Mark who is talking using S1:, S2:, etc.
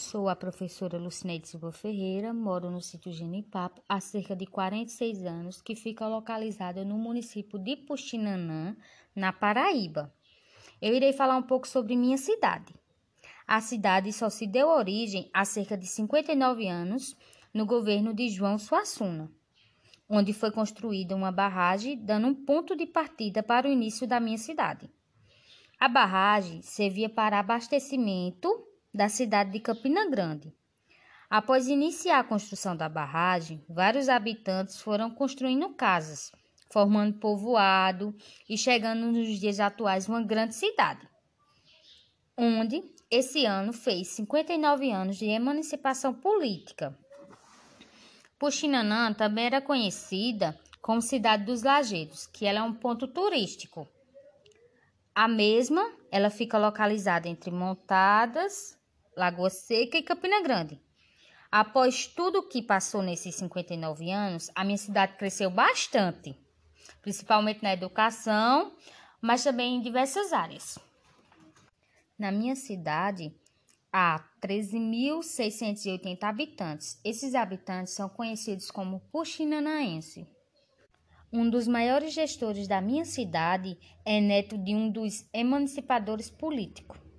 S1: Sou a professora Lucineide Silva Ferreira, moro no sítio Genipapo há cerca de 46 anos, que fica localizado no município de Puxinanã, na Paraíba. Eu irei falar um pouco sobre minha cidade. A cidade só se deu origem há cerca de 59 anos, no governo de João Suassuna, onde foi construída uma barragem, dando um ponto de partida para o início da minha cidade. A barragem servia para abastecimento da cidade de Campina Grande. Após iniciar a construção da barragem, vários habitantes foram construindo casas, formando povoado e chegando nos dias atuais uma grande cidade, onde esse ano fez 59 anos de emancipação política. Puxinanã também era conhecida como Cidade dos Lajedos, que ela é um ponto turístico. A mesma, ela fica localizada entre Montadas, Lagoa Seca e Campina Grande. Após tudo que passou nesses 59 anos, a minha cidade cresceu bastante, principalmente na educação, mas também em diversas áreas. Na minha cidade, há 13.680 habitantes. Esses habitantes são conhecidos como puxinanaense. Um dos maiores gestores da minha cidade é neto de um dos emancipadores políticos.